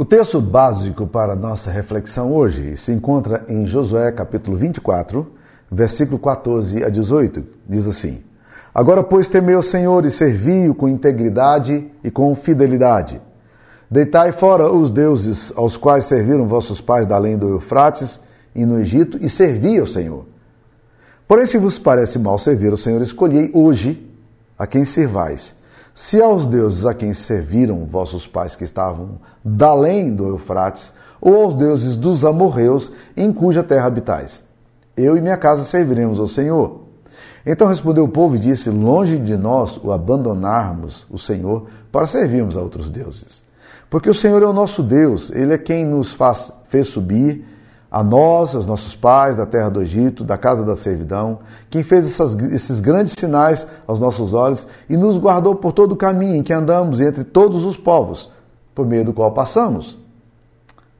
O texto básico para nossa reflexão hoje se encontra em Josué capítulo 24, versículo 14 a 18. Diz assim: Agora, pois, temei o Senhor e servi-o com integridade e com fidelidade. Deitai fora os deuses aos quais serviram vossos pais da além do Eufrates e no Egito e servi ao Senhor. Porém, se vos parece mal servir ao Senhor, escolhei hoje a quem servais se aos deuses a quem serviram vossos pais que estavam da além do Eufrates, ou aos deuses dos amorreus em cuja terra habitais. Eu e minha casa serviremos ao Senhor. Então respondeu o povo e disse: Longe de nós o abandonarmos o Senhor para servirmos a outros deuses. Porque o Senhor é o nosso Deus, Ele é quem nos faz, fez subir a nós, aos nossos pais, da terra do Egito, da casa da servidão, quem fez essas, esses grandes sinais aos nossos olhos e nos guardou por todo o caminho em que andamos entre todos os povos, por meio do qual passamos.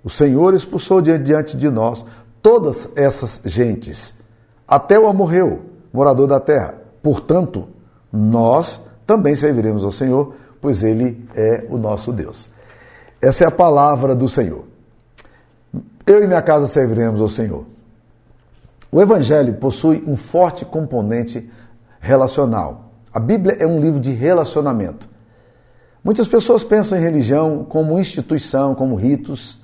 O Senhor expulsou diante de nós todas essas gentes, até o amorreu, morador da terra. Portanto, nós também serviremos ao Senhor, pois Ele é o nosso Deus. Essa é a palavra do Senhor. Eu e minha casa serviremos ao Senhor. O Evangelho possui um forte componente relacional. A Bíblia é um livro de relacionamento. Muitas pessoas pensam em religião como instituição, como ritos,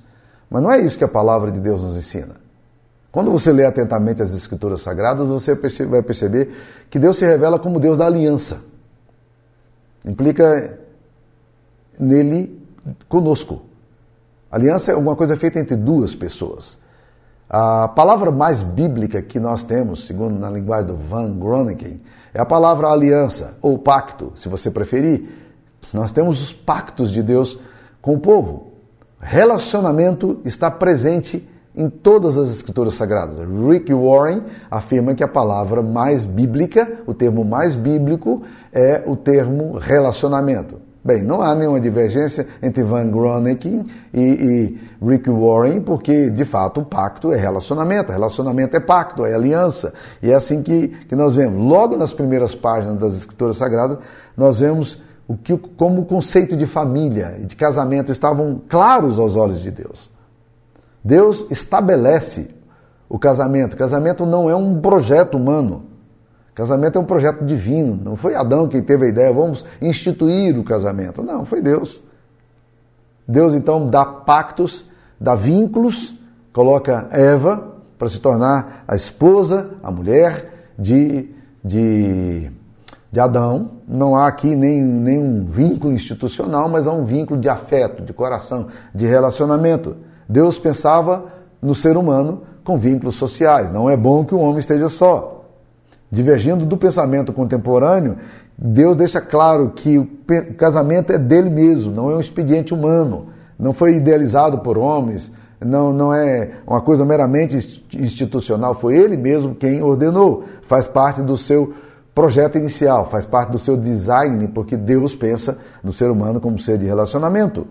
mas não é isso que a palavra de Deus nos ensina. Quando você lê atentamente as Escrituras Sagradas, você vai perceber que Deus se revela como Deus da aliança. Implica nele conosco. Aliança é alguma coisa feita entre duas pessoas. A palavra mais bíblica que nós temos, segundo na linguagem do Van Groningen, é a palavra aliança ou pacto, se você preferir. Nós temos os pactos de Deus com o povo. Relacionamento está presente em todas as escrituras sagradas. Rick Warren afirma que a palavra mais bíblica, o termo mais bíblico, é o termo relacionamento. Bem, não há nenhuma divergência entre Van Groningen e, e, Rick Warren, porque de fato o pacto é relacionamento, relacionamento é pacto, é aliança. E é assim que, que nós vemos. Logo nas primeiras páginas das Escrituras Sagradas, nós vemos o que, como o conceito de família e de casamento estavam claros aos olhos de Deus. Deus estabelece o casamento. O casamento não é um projeto humano. Casamento é um projeto divino. Não foi Adão quem teve a ideia, vamos instituir o casamento. Não, foi Deus. Deus então dá pactos, dá vínculos, coloca Eva para se tornar a esposa, a mulher de, de, de Adão. Não há aqui nenhum vínculo institucional, mas há um vínculo de afeto, de coração, de relacionamento. Deus pensava no ser humano com vínculos sociais. Não é bom que o homem esteja só. Divergindo do pensamento contemporâneo, Deus deixa claro que o casamento é dele mesmo, não é um expediente humano, não foi idealizado por homens, não, não é uma coisa meramente institucional, foi ele mesmo quem ordenou, faz parte do seu projeto inicial, faz parte do seu design, porque Deus pensa no ser humano como ser de relacionamento.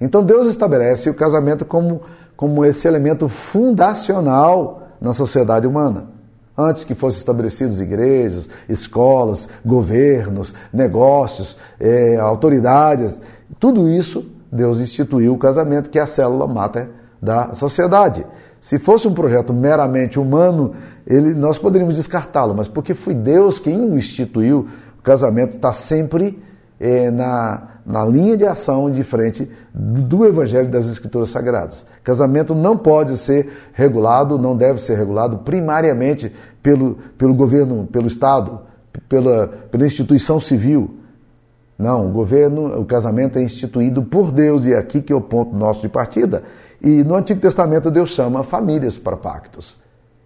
Então Deus estabelece o casamento como, como esse elemento fundacional na sociedade humana antes que fossem estabelecidas igrejas, escolas, governos, negócios, é, autoridades. Tudo isso, Deus instituiu o casamento, que é a célula mata da sociedade. Se fosse um projeto meramente humano, ele, nós poderíamos descartá-lo, mas porque foi Deus quem o instituiu, o casamento está sempre é, na, na linha de ação de frente do Evangelho das Escrituras Sagradas. Casamento não pode ser regulado, não deve ser regulado primariamente pelo, pelo governo, pelo Estado, pela, pela instituição civil. Não, o governo, o casamento é instituído por Deus e é aqui que é o ponto nosso de partida. E no Antigo Testamento Deus chama famílias para pactos.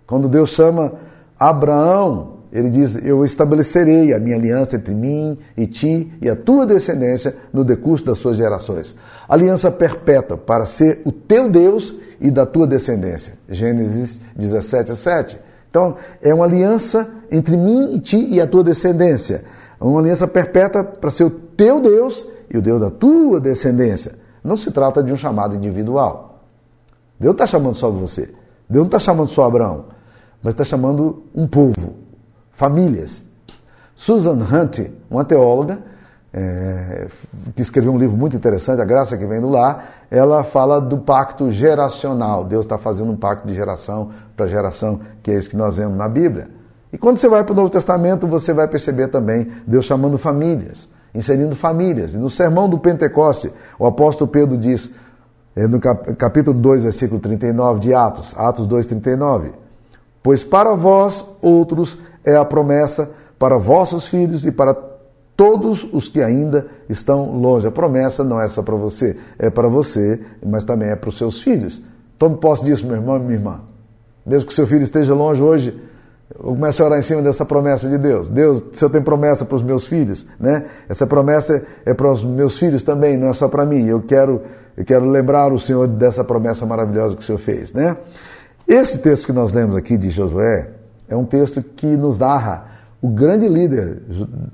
Quando Deus chama Abraão ele diz: Eu estabelecerei a minha aliança entre mim e ti e a tua descendência no decurso das suas gerações. Aliança perpétua para ser o teu Deus e da tua descendência. Gênesis 17, 7. Então, é uma aliança entre mim e ti e a tua descendência. Uma aliança perpétua para ser o teu Deus e o Deus da tua descendência. Não se trata de um chamado individual. Deus está chamando só você. Deus não está chamando só Abraão, mas está chamando um povo famílias. Susan Hunt, uma teóloga, é, que escreveu um livro muito interessante, A Graça que Vem do Lar, ela fala do pacto geracional. Deus está fazendo um pacto de geração para geração, que é isso que nós vemos na Bíblia. E quando você vai para o Novo Testamento, você vai perceber também Deus chamando famílias, inserindo famílias. E no sermão do Pentecoste, o apóstolo Pedro diz, é, no capítulo 2, versículo 39 de Atos, Atos 2, 39, Pois para vós outros é a promessa, para vossos filhos e para todos os que ainda estão longe. A promessa não é só para você, é para você, mas também é para os seus filhos. Tome posse disso, meu irmão e minha irmã. Mesmo que seu filho esteja longe hoje, comece a orar em cima dessa promessa de Deus. Deus, o Senhor tem promessa para os meus filhos, né? Essa promessa é para os meus filhos também, não é só para mim. Eu quero, eu quero lembrar o Senhor dessa promessa maravilhosa que o Senhor fez, né? Esse texto que nós lemos aqui de Josué é um texto que nos narra o grande líder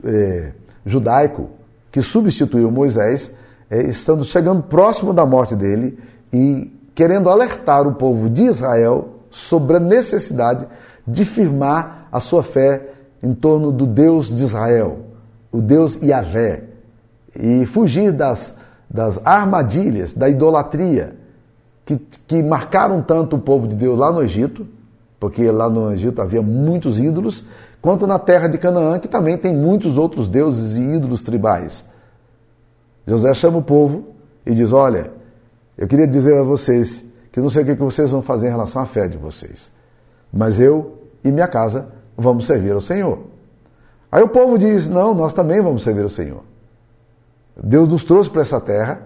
é, judaico que substituiu Moisés, é, estando chegando próximo da morte dele e querendo alertar o povo de Israel sobre a necessidade de firmar a sua fé em torno do Deus de Israel, o Deus Yahvé, e fugir das, das armadilhas, da idolatria que, que marcaram tanto o povo de Deus lá no Egito, porque lá no Egito havia muitos ídolos, quanto na terra de Canaã, que também tem muitos outros deuses e ídolos tribais. José chama o povo e diz: Olha, eu queria dizer a vocês que não sei o que vocês vão fazer em relação à fé de vocês, mas eu e minha casa vamos servir ao Senhor. Aí o povo diz: Não, nós também vamos servir ao Senhor. Deus nos trouxe para essa terra,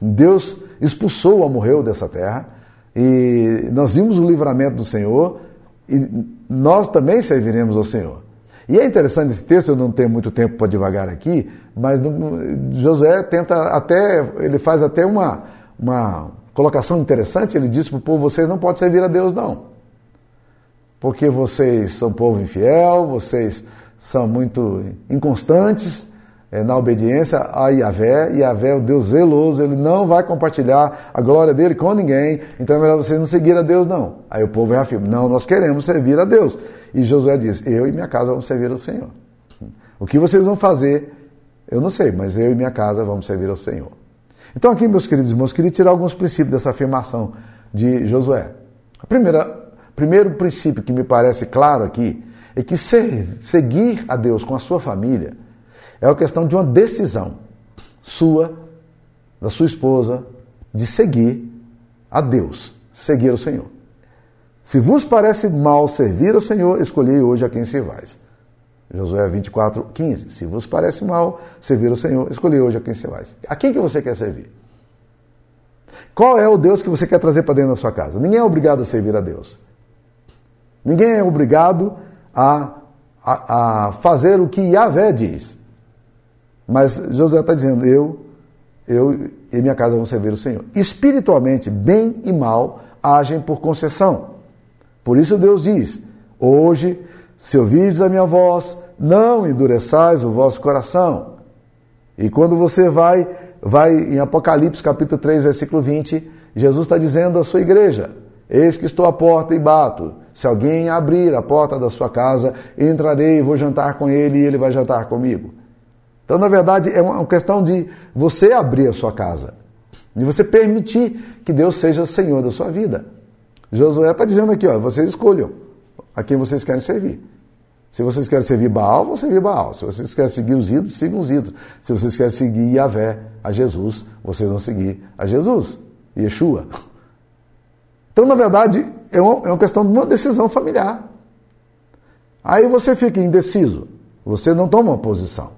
Deus expulsou o amorreu dessa terra, e nós vimos o livramento do Senhor, e nós também serviremos ao Senhor. E é interessante esse texto, eu não tenho muito tempo para devagar aqui, mas Josué tenta até, ele faz até uma, uma colocação interessante, ele diz para o povo, vocês não podem servir a Deus não. Porque vocês são povo infiel, vocês são muito inconstantes, é, na obediência a Yahvé, Yahvé é o Deus zeloso, ele não vai compartilhar a glória dele com ninguém, então é melhor vocês não seguir a Deus, não. Aí o povo reafirma, não, nós queremos servir a Deus. E Josué diz, eu e minha casa vamos servir ao Senhor. O que vocês vão fazer, eu não sei, mas eu e minha casa vamos servir ao Senhor. Então aqui, meus queridos irmãos, queria tirar alguns princípios dessa afirmação de Josué. A primeira, primeiro princípio que me parece claro aqui é que ser, seguir a Deus com a sua família é uma questão de uma decisão sua, da sua esposa, de seguir a Deus, seguir o Senhor. Se vos parece mal servir ao Senhor, escolhei hoje a quem servais. Josué 24, 15. Se vos parece mal servir ao Senhor, escolhei hoje a quem servais. A quem que você quer servir? Qual é o Deus que você quer trazer para dentro da sua casa? Ninguém é obrigado a servir a Deus. Ninguém é obrigado a, a, a fazer o que Yahvé diz. Mas José está dizendo: eu, eu e minha casa vão servir o Senhor. Espiritualmente, bem e mal agem por concessão. Por isso Deus diz: Hoje, se ouvirdes a minha voz, não endureçais o vosso coração. E quando você vai, vai em Apocalipse capítulo 3, versículo 20, Jesus está dizendo à sua igreja: Eis que estou à porta e bato. Se alguém abrir a porta da sua casa, entrarei e vou jantar com ele e ele vai jantar comigo. Então, na verdade, é uma questão de você abrir a sua casa, de você permitir que Deus seja Senhor da sua vida. Josué está dizendo aqui, ó, vocês escolham a quem vocês querem servir. Se vocês querem servir Baal, vão servir Baal. Se vocês querem seguir os ídolos, sigam os ídolos. Se vocês querem seguir Yahvé, a Jesus, vocês vão seguir a Jesus, Yeshua. Então, na verdade, é é uma questão de uma decisão familiar. Aí você fica indeciso, você não toma uma posição.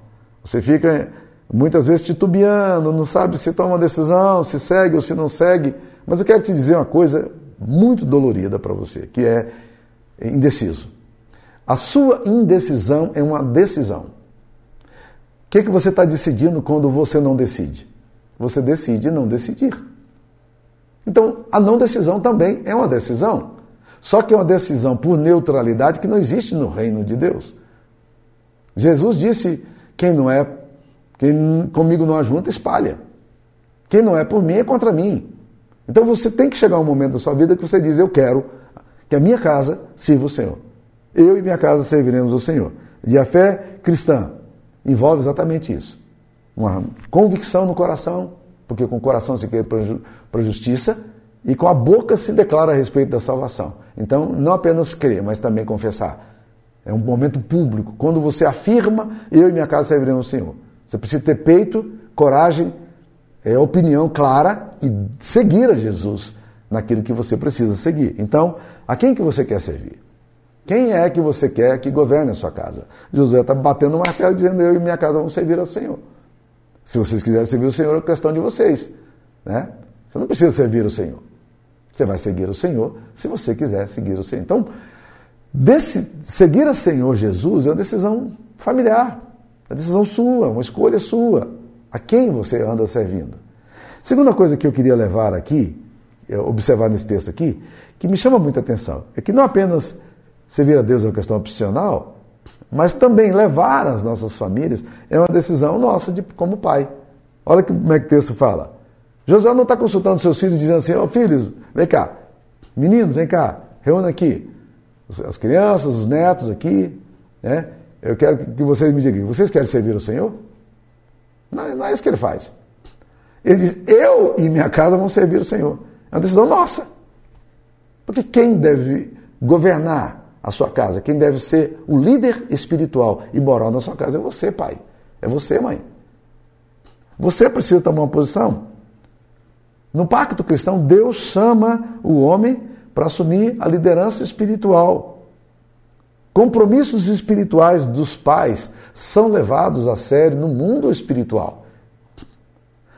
Você fica muitas vezes titubeando, não sabe se toma uma decisão, se segue ou se não segue. Mas eu quero te dizer uma coisa muito dolorida para você, que é indeciso. A sua indecisão é uma decisão. O que, que você está decidindo quando você não decide? Você decide não decidir. Então, a não decisão também é uma decisão. Só que é uma decisão por neutralidade que não existe no reino de Deus. Jesus disse quem não é, quem comigo não ajunta, espalha. Quem não é por mim é contra mim. Então você tem que chegar um momento da sua vida que você diz: Eu quero que a minha casa sirva o Senhor. Eu e minha casa serviremos o Senhor. E a fé cristã envolve exatamente isso. uma convicção no coração, porque com o coração se quer para a justiça, e com a boca se declara a respeito da salvação. Então, não apenas crer, mas também confessar. É um momento público. Quando você afirma, eu e minha casa serviremos ao Senhor. Você precisa ter peito, coragem, é, opinião clara e seguir a Jesus naquilo que você precisa seguir. Então, a quem que você quer servir? Quem é que você quer que governe a sua casa? Josué está batendo o martelo dizendo: Eu e minha casa vamos servir ao Senhor. Se vocês quiserem servir o Senhor, é questão de vocês. Né? Você não precisa servir o Senhor. Você vai seguir o Senhor se você quiser seguir o Senhor. Então, desse, seguir a Senhor Jesus é uma decisão familiar, é uma decisão sua, uma escolha sua. A quem você anda servindo? Segunda coisa que eu queria levar aqui, é, observar nesse texto aqui, que me chama muita atenção, é que não apenas servir a Deus é uma questão opcional, mas também levar as nossas famílias é uma decisão nossa de, como pai. Olha como é que o texto fala. José não está consultando seus filhos dizendo assim, ó oh, filhos, vem cá, meninos, vem cá, reúna aqui. As crianças, os netos aqui, né? Eu quero que vocês me digam, vocês querem servir o Senhor? Não, não é isso que ele faz. Ele diz, eu e minha casa vamos servir o Senhor. É uma decisão nossa. Porque quem deve governar a sua casa, quem deve ser o líder espiritual e moral na sua casa é você, pai. É você, mãe. Você precisa tomar uma posição. No pacto cristão, Deus chama o homem para assumir a liderança espiritual. Compromissos espirituais dos pais são levados a sério no mundo espiritual.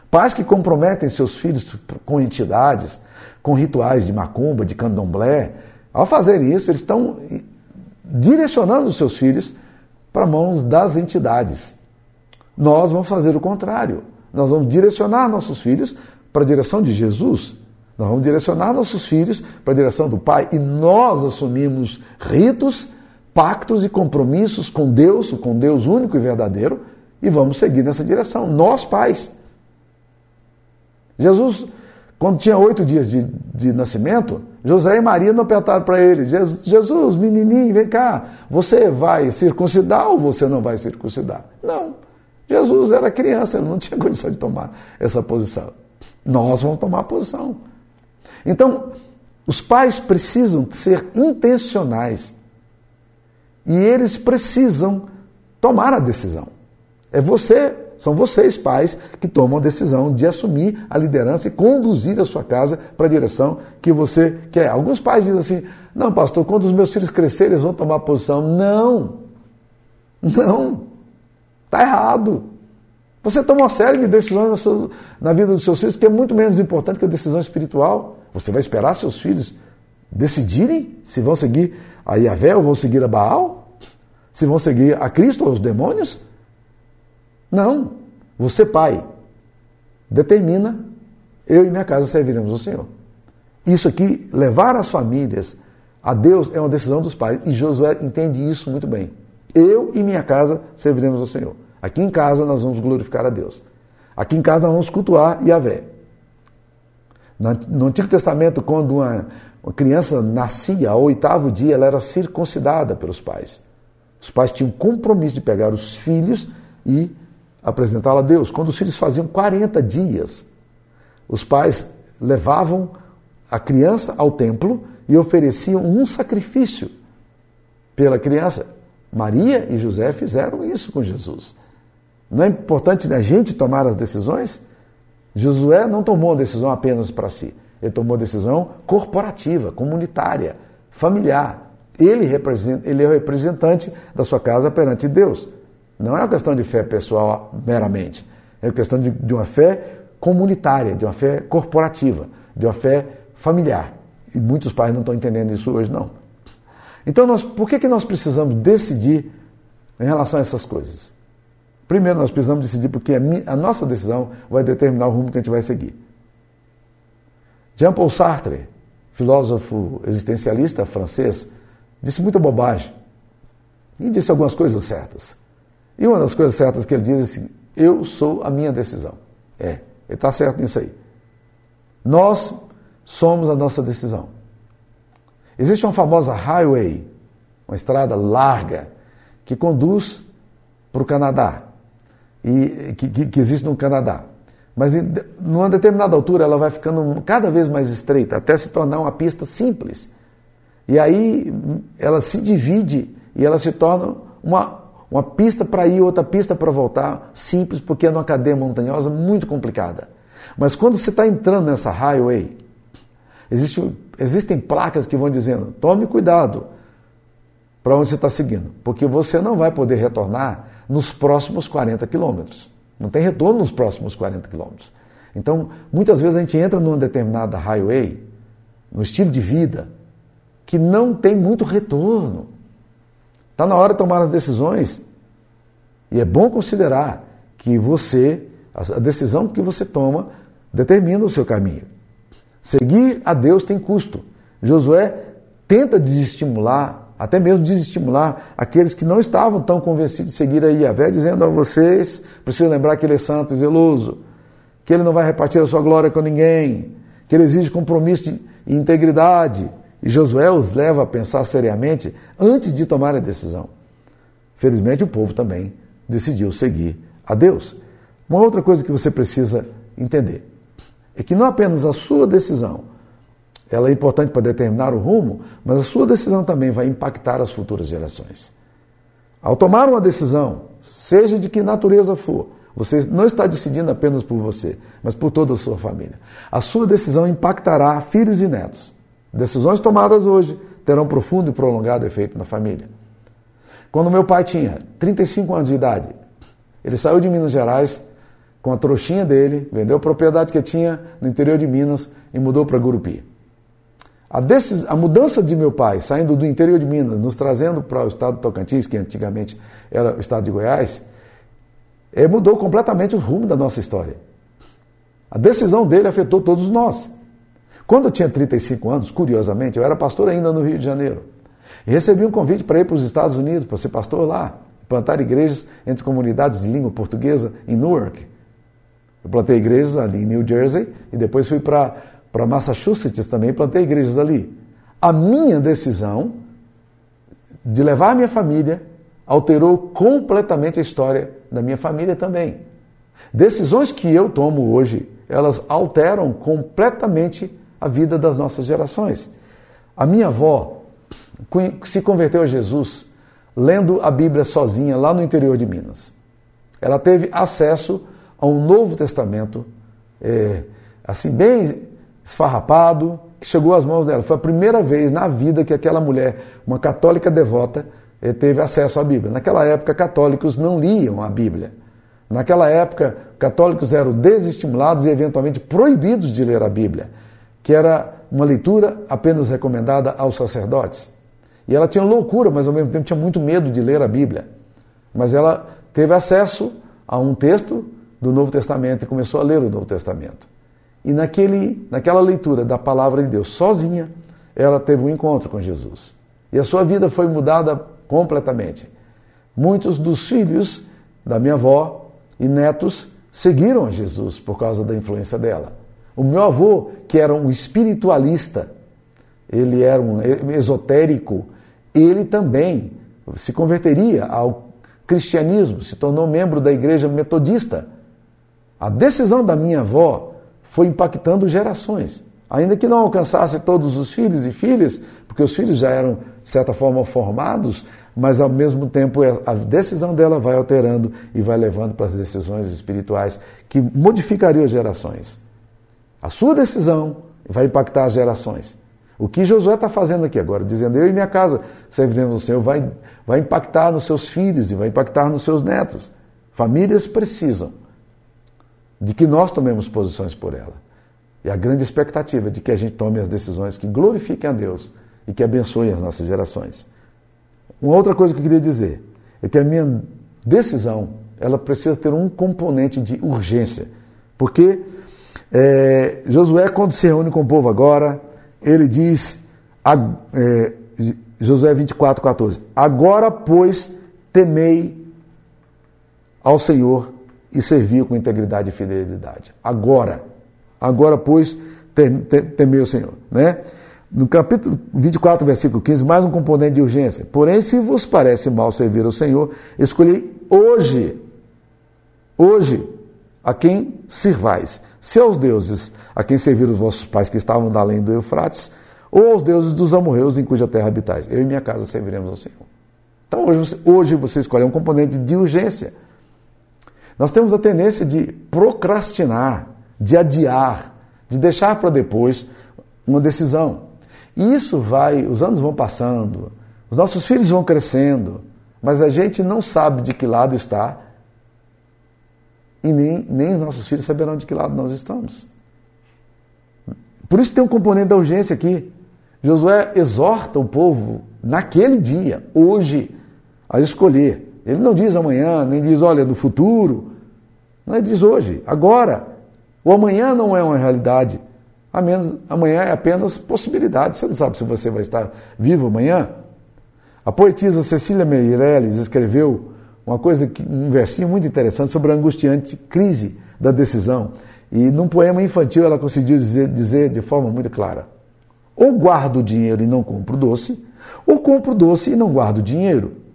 Pais que comprometem seus filhos com entidades, com rituais de macumba, de candomblé, ao fazer isso, eles estão direcionando os seus filhos para mãos das entidades. Nós vamos fazer o contrário. Nós vamos direcionar nossos filhos para a direção de Jesus. Nós vamos direcionar nossos filhos para a direção do Pai e nós assumimos ritos, pactos e compromissos com Deus, com Deus único e verdadeiro, e vamos seguir nessa direção. Nós, pais. Jesus, quando tinha oito dias de, de nascimento, José e Maria não apertaram para ele: Jesus, menininho, vem cá, você vai circuncidar ou você não vai circuncidar? Não. Jesus era criança, ele não tinha condição de tomar essa posição. Nós vamos tomar a posição. Então, os pais precisam ser intencionais e eles precisam tomar a decisão. É você são vocês, pais, que tomam a decisão de assumir a liderança e conduzir a sua casa para a direção que você quer. Alguns pais dizem assim: não, pastor, quando os meus filhos crescerem, eles vão tomar posição. Não! Não! Está errado. Você toma uma série de decisões na, sua, na vida dos seus filhos que é muito menos importante que a decisão espiritual. Você vai esperar seus filhos decidirem se vão seguir a Yahvé ou vão seguir a Baal? Se vão seguir a Cristo ou os demônios? Não. Você, pai, determina, eu e minha casa serviremos ao Senhor. Isso aqui, levar as famílias a Deus é uma decisão dos pais. E Josué entende isso muito bem. Eu e minha casa serviremos ao Senhor. Aqui em casa nós vamos glorificar a Deus. Aqui em casa nós vamos cultuar Yahvé. No Antigo Testamento, quando uma, uma criança nascia, ao oitavo dia, ela era circuncidada pelos pais. Os pais tinham compromisso de pegar os filhos e apresentá-la a Deus. Quando os filhos faziam 40 dias, os pais levavam a criança ao templo e ofereciam um sacrifício pela criança. Maria e José fizeram isso com Jesus. Não é importante a gente tomar as decisões? Josué não tomou a decisão apenas para si. Ele tomou a decisão corporativa, comunitária, familiar. Ele, representa, ele é o representante da sua casa perante Deus. Não é uma questão de fé pessoal meramente. É uma questão de, de uma fé comunitária, de uma fé corporativa, de uma fé familiar. E muitos pais não estão entendendo isso hoje, não. Então, nós, por que, que nós precisamos decidir em relação a essas coisas? Primeiro, nós precisamos decidir porque a, nossa decisão vai determinar o rumo que a gente vai seguir. Jean-Paul Sartre, filósofo existencialista francês, disse muita bobagem e disse algumas coisas certas. E uma das coisas certas que ele diz é assim: eu sou a minha decisão. É, ele está certo nisso aí. Nós somos a nossa decisão. Existe uma famosa highway, uma estrada larga, que conduz para o Canadá. E, que, que, existe no Canadá. Mas em numa determinada altura ela vai ficando cada vez mais estreita, até se tornar uma pista simples. E aí ela se divide e ela se torna uma, uma pista para ir, outra pista para voltar, simples, porque é numa cadeia montanhosa muito complicada. Mas quando você está entrando nessa highway, existe, existem placas que vão dizendo: tome cuidado para onde você está seguindo, porque você não vai poder retornar nos próximos 40 quilômetros. Não tem retorno nos próximos 40 quilômetros. Então, muitas vezes a gente entra numa determinada highway, no estilo de vida, que não tem muito retorno. Está na hora de tomar as decisões. E é bom considerar que você, a decisão que você toma, determina o seu caminho. Seguir a Deus tem custo. Josué tenta desestimular, até mesmo desestimular aqueles que não estavam tão convencidos de seguir a Yahvé, dizendo a vocês, preciso lembrar que ele é santo e zeloso, que ele não vai repartir a sua glória com ninguém, que ele exige compromisso e integridade. E Josué os leva a pensar seriamente antes de tomar a decisão. Felizmente o povo também decidiu seguir a Deus. Uma outra coisa que você precisa entender é que não apenas a sua decisão ela é importante para determinar o rumo, mas a sua decisão também vai impactar as futuras gerações. Ao tomar uma decisão, seja de que natureza for, você não está decidindo apenas por você, mas por toda a sua família. A sua decisão impactará filhos e netos. Decisões tomadas hoje terão profundo e prolongado efeito na família. Quando meu pai tinha 35 anos de idade, ele saiu de Minas Gerais com a trouxinha dele, vendeu a propriedade que tinha no interior de Minas e mudou para Gurupi. A, a, mudança de meu pai, saindo do interior de Minas, nos trazendo para o estado de Tocantins, que antigamente era o estado de Goiás, é, mudou completamente o rumo da nossa história. A decisão dele afetou todos nós. Quando eu tinha 35 anos, curiosamente, eu era pastor ainda no Rio de Janeiro. E recebi um convite para ir para os Estados Unidos, para ser pastor lá, plantar igrejas entre comunidades de língua portuguesa em Newark. Eu plantei igrejas ali em New Jersey e depois fui para para Massachusetts também, plantei igrejas ali. A minha decisão de levar a minha família alterou completamente a história da minha família também. Decisões que eu tomo hoje, elas alteram completamente a vida das nossas gerações. A minha avó se converteu a Jesus lendo a Bíblia sozinha lá no interior de Minas. Ela teve acesso a um Novo Testamento, é, assim, bem esfarrapado, que chegou às mãos dela. Foi a primeira vez na vida que aquela mulher, uma católica devota, eh, teve acesso à Bíblia. Naquela época, católicos não liam a Bíblia. Naquela época, católicos eram desestimulados e eventualmente proibidos de ler a Bíblia, que era uma leitura apenas recomendada aos sacerdotes. E ela tinha loucura, mas ao mesmo tempo tinha muito medo de ler a Bíblia. Mas ela teve acesso a um texto do Novo Testamento e começou a ler o Novo Testamento. E naquele, naquela leitura da palavra de Deus, sozinha, ela teve um encontro com Jesus. E a sua vida foi mudada completamente. Muitos dos filhos da minha avó e netos seguiram a Jesus por causa da influência dela. O meu avô, que era um espiritualista, ele era um esotérico, ele também se converteria ao cristianismo, se tornou membro da igreja metodista. A decisão da minha avó foi impactando gerações. Ainda que não alcançasse todos os filhos e filhas, porque os filhos já eram, de certa forma, formados, mas ao mesmo tempo a decisão dela vai alterando e vai levando para as decisões espirituais que modificariam as gerações. A sua decisão vai impactar as gerações. O que Josué está fazendo aqui agora, dizendo, eu e minha casa serviremos ao Senhor, vai, vai impactar nos seus filhos e vai impactar nos seus netos. Famílias precisam de que nós tomemos posições por ela. E a grande expectativa de que a gente tome as decisões que glorifiquem a Deus e que abençoem as nossas gerações. Uma outra coisa que eu queria dizer é que a minha decisão ela precisa ter um componente de urgência. Porque é, Josué, quando se reúne com o povo agora, ele diz, a, é, Josué 24, 14: Agora, pois, temei ao Senhor e serviu com integridade e fidelidade. Agora, agora, pois, temei o Senhor. Né? No capítulo 24, versículo 15, mais um componente de urgência. Porém, se vos parece mal servir ao Senhor, escolhi hoje Hoje, a quem sirvais? Se aos deuses a quem serviram os vossos pais que estavam além do Eufrates, ou aos deuses dos amorreus em cuja terra habitais. Eu e minha casa serviremos ao Senhor. Então hoje, hoje você escolhe um componente de urgência. Nós temos a tendência de procrastinar, de adiar, de deixar para depois uma decisão. E isso vai, os anos vão passando, os nossos filhos vão crescendo, mas a gente não sabe de que lado está e nem, nem os nossos filhos saberão de que lado nós estamos. Por isso tem um componente da urgência aqui. Josué exorta o povo naquele dia, hoje, a escolher. Ele não diz amanhã, nem diz, olha, no futuro. Não, ele diz hoje, agora. O amanhã não é uma realidade. Amanhã é apenas possibilidade. Você não sabe se você vai estar vivo amanhã. A poetisa Cecília Meirelles escreveu uma coisa, um versinho muito interessante sobre a angustiante crise da decisão. E num poema infantil ela conseguiu dizer, dizer de forma muito clara: ou guardo o dinheiro e não compro doce, ou compro doce e não guardo dinheiro.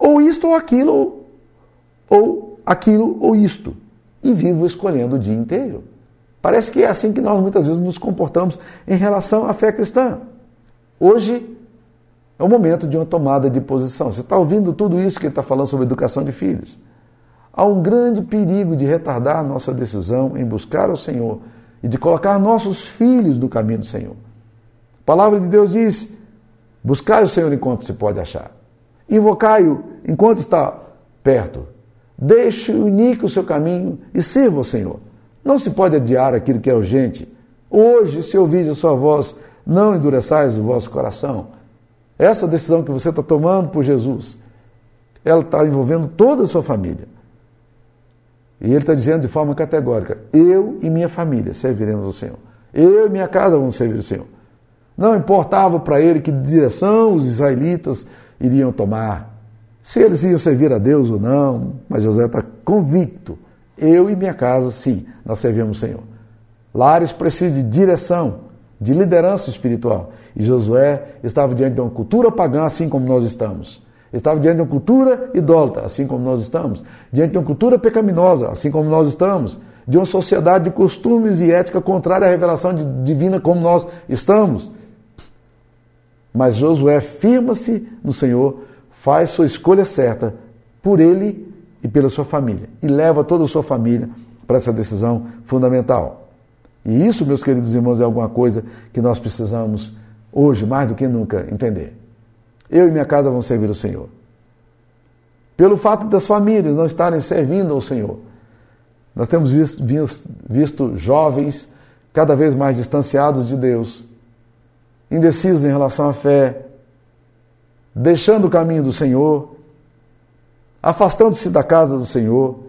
Ou isto ou aquilo, ou aquilo ou isto. E vivo escolhendo o dia inteiro. Parece que é assim que nós muitas vezes nos comportamos em relação à fé cristã. Hoje é o momento de uma tomada de posição. Você está ouvindo tudo isso que ele está falando sobre educação de filhos. Há um grande perigo de retardar a nossa decisão em buscar o Senhor e de colocar nossos filhos no caminho do Senhor. A palavra de Deus diz: buscai o Senhor enquanto se pode achar, invocai-o enquanto está perto. Deixe unique o seu caminho e sirva o Senhor. Não se pode adiar aquilo que é urgente. Hoje, se ouvis a sua voz, não endureçais o vosso coração. Essa decisão que você está tomando por Jesus, ela está envolvendo toda a sua família. E ele está dizendo de forma categórica: eu e minha família serviremos ao Senhor. Eu e minha casa vamos servir ao Senhor. Não importava para ele que direção os israelitas iriam tomar, se eles iam servir a Deus ou não, mas José está convicto: eu e minha casa, sim, nós servimos o Senhor. Lares precisam de direção, de liderança espiritual. E Josué estava diante de uma cultura pagã, assim como nós estamos. Estava diante de uma cultura idólatra, assim como nós estamos, diante de uma cultura pecaminosa, assim como nós estamos, de uma sociedade de costumes e ética contrária à revelação divina, como nós estamos. Mas Josué firma-se no Senhor, faz sua escolha certa por ele e pela sua família, e leva toda a sua família para essa decisão fundamental. E isso, meus queridos irmãos, é alguma coisa que nós precisamos hoje, mais do que nunca, entender. Eu e minha casa vamos servir o Senhor. Pelo fato das famílias não estarem servindo ao Senhor, nós temos visto, visto, visto jovens cada vez mais distanciados de Deus, indecisos em relação à fé, deixando o caminho do Senhor, afastando-se da casa do Senhor,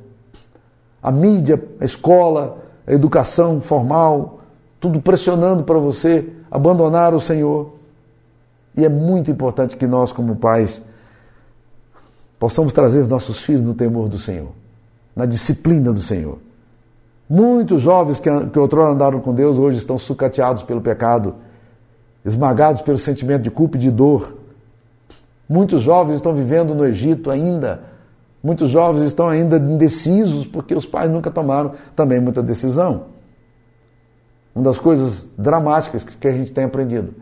a mídia, a escola, a educação formal, tudo pressionando para você abandonar o Senhor. E é muito importante que nós, como pais, possamos trazer os nossos filhos no temor do Senhor, na disciplina do Senhor. Muitos jovens que, que outrora andaram com Deus hoje estão sucateados pelo pecado, esmagados pelo sentimento de culpa e de dor. Muitos jovens estão vivendo no Egito ainda. Muitos jovens estão ainda indecisos porque os pais nunca tomaram também muita decisão. Uma das coisas dramáticas que a gente tem aprendido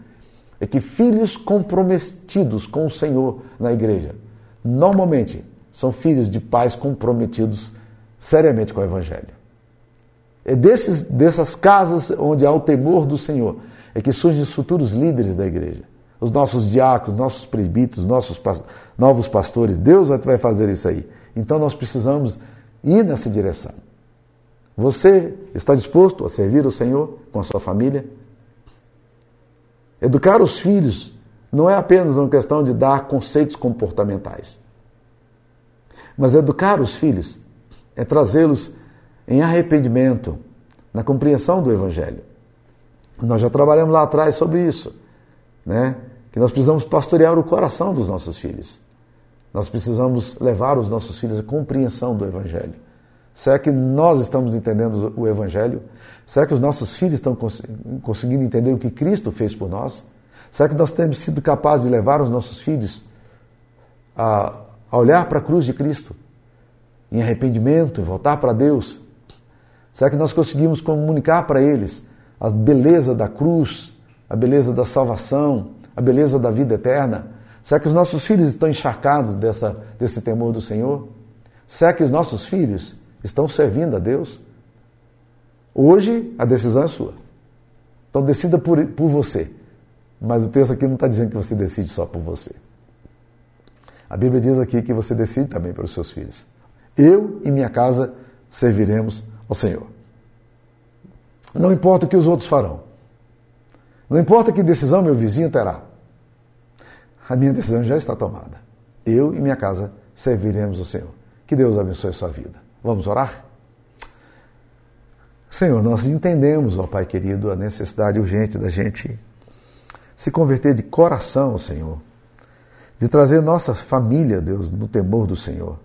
é que filhos comprometidos com o Senhor na igreja, normalmente são filhos de pais comprometidos seriamente com o Evangelho. É desses, dessas casas onde há o temor do Senhor é que surgem os futuros líderes da igreja. Os nossos diáconos, nossos presbíteros, nossos novos pastores. Deus vai fazer isso aí. Então nós precisamos ir nessa direção. Você está disposto a servir o Senhor com a sua família? Educar os filhos não é apenas uma questão de dar conceitos comportamentais. Mas educar os filhos é trazê-los em arrependimento, na compreensão do Evangelho. Nós já trabalhamos lá atrás sobre isso, né? que nós precisamos pastorear o coração dos nossos filhos. Nós precisamos levar os nossos filhos à compreensão do Evangelho. Será que nós estamos entendendo o Evangelho? Será que os nossos filhos estão conseguindo entender o que Cristo fez por nós? Será que nós temos sido capazes de levar os nossos filhos a, a olhar para a cruz de Cristo em arrependimento, voltar para Deus? Será que nós conseguimos comunicar para eles a beleza da cruz, a beleza da salvação, a beleza da vida eterna? Será que os nossos filhos estão encharcados dessa, desse temor do Senhor? Será que os nossos filhos estão servindo a Deus? Hoje a decisão é sua. Então decida por, por você. Mas o texto aqui não está dizendo que você decide só por você. A Bíblia diz aqui que você decide também pelos seus filhos. Eu e minha casa serviremos ao Senhor. Não importa o que os outros farão. Não importa que decisão meu vizinho terá. A minha decisão já está tomada. Eu e minha casa serviremos ao Senhor. Que Deus abençoe a sua vida. Vamos orar? Senhor, nós entendemos, ó Pai querido, a necessidade urgente da gente se converter de coração, Senhor, de trazer nossa família, Deus, no temor do Senhor,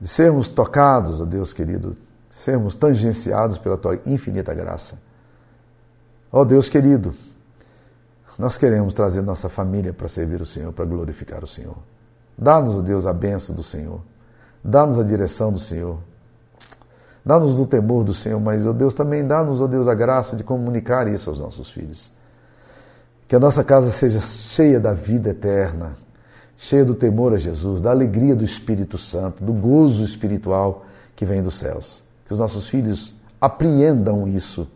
de sermos tocados, ó Deus querido, sermos tangenciados pela Tua infinita graça. Ó Deus querido, nós queremos trazer nossa família para servir o Senhor, para glorificar o Senhor. Dá-nos, ó Deus, a bênção do Senhor. Dá-nos a direção do Senhor. Dá-nos o temor do Senhor, mas, ó Deus, também dá-nos, ó Deus, a graça de comunicar isso aos nossos filhos. Que a nossa casa seja cheia da vida eterna, cheia do temor a Jesus, da alegria do Espírito Santo, do gozo espiritual que vem dos céus. Que os nossos filhos apreendam isso,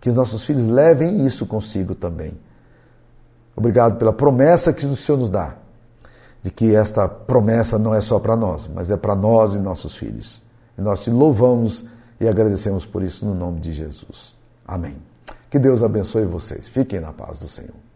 que os nossos filhos levem isso consigo também. Obrigado pela promessa que o Senhor nos dá, de que esta promessa não é só para nós, mas é para nós e nossos filhos. E nós te louvamos e agradecemos por isso no nome de Jesus. Amém. Que Deus abençoe vocês. Fiquem na paz do Senhor.